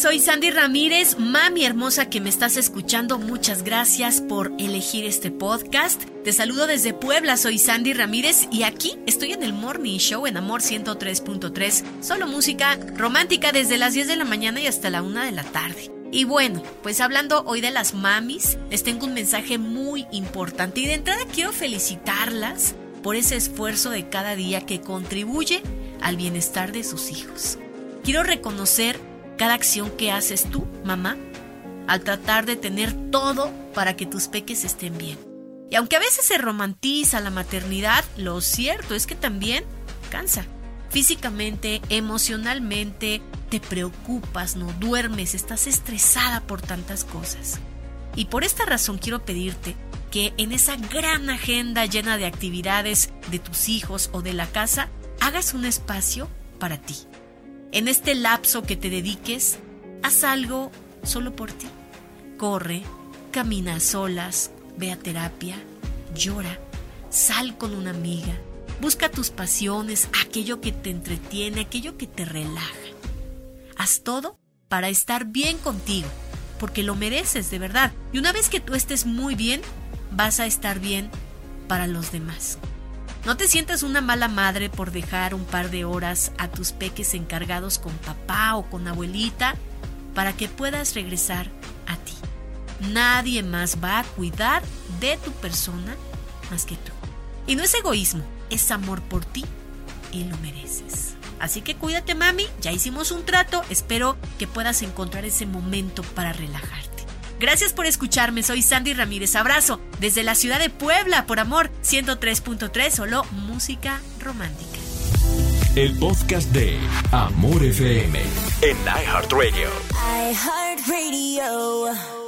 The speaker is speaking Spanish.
soy Sandy Ramírez, mami hermosa que me estás escuchando. Muchas gracias por elegir este podcast. Te saludo desde Puebla, soy Sandy Ramírez y aquí estoy en el Morning Show en Amor 103.3. Solo música romántica desde las 10 de la mañana y hasta la 1 de la tarde. Y bueno, pues hablando hoy de las mamis, les tengo un mensaje muy importante y de entrada quiero felicitarlas por ese esfuerzo de cada día que contribuye al bienestar de sus hijos. Quiero reconocer cada acción que haces tú, mamá, al tratar de tener todo para que tus peques estén bien. Y aunque a veces se romantiza la maternidad, lo cierto es que también cansa. Físicamente, emocionalmente, te preocupas, no duermes, estás estresada por tantas cosas. Y por esta razón quiero pedirte que en esa gran agenda llena de actividades de tus hijos o de la casa, hagas un espacio para ti. En este lapso que te dediques, haz algo solo por ti. Corre, camina a solas, ve a terapia, llora, sal con una amiga, busca tus pasiones, aquello que te entretiene, aquello que te relaja. Haz todo para estar bien contigo, porque lo mereces de verdad. Y una vez que tú estés muy bien, vas a estar bien para los demás. No te sientas una mala madre por dejar un par de horas a tus peques encargados con papá o con abuelita para que puedas regresar a ti. Nadie más va a cuidar de tu persona más que tú. Y no es egoísmo, es amor por ti y lo mereces. Así que cuídate mami, ya hicimos un trato, espero que puedas encontrar ese momento para relajarte. Gracias por escucharme, soy Sandy Ramírez. Abrazo desde la ciudad de Puebla, por amor, 103.3, solo música romántica. El podcast de Amor FM en iHeartRadio. iHeartRadio.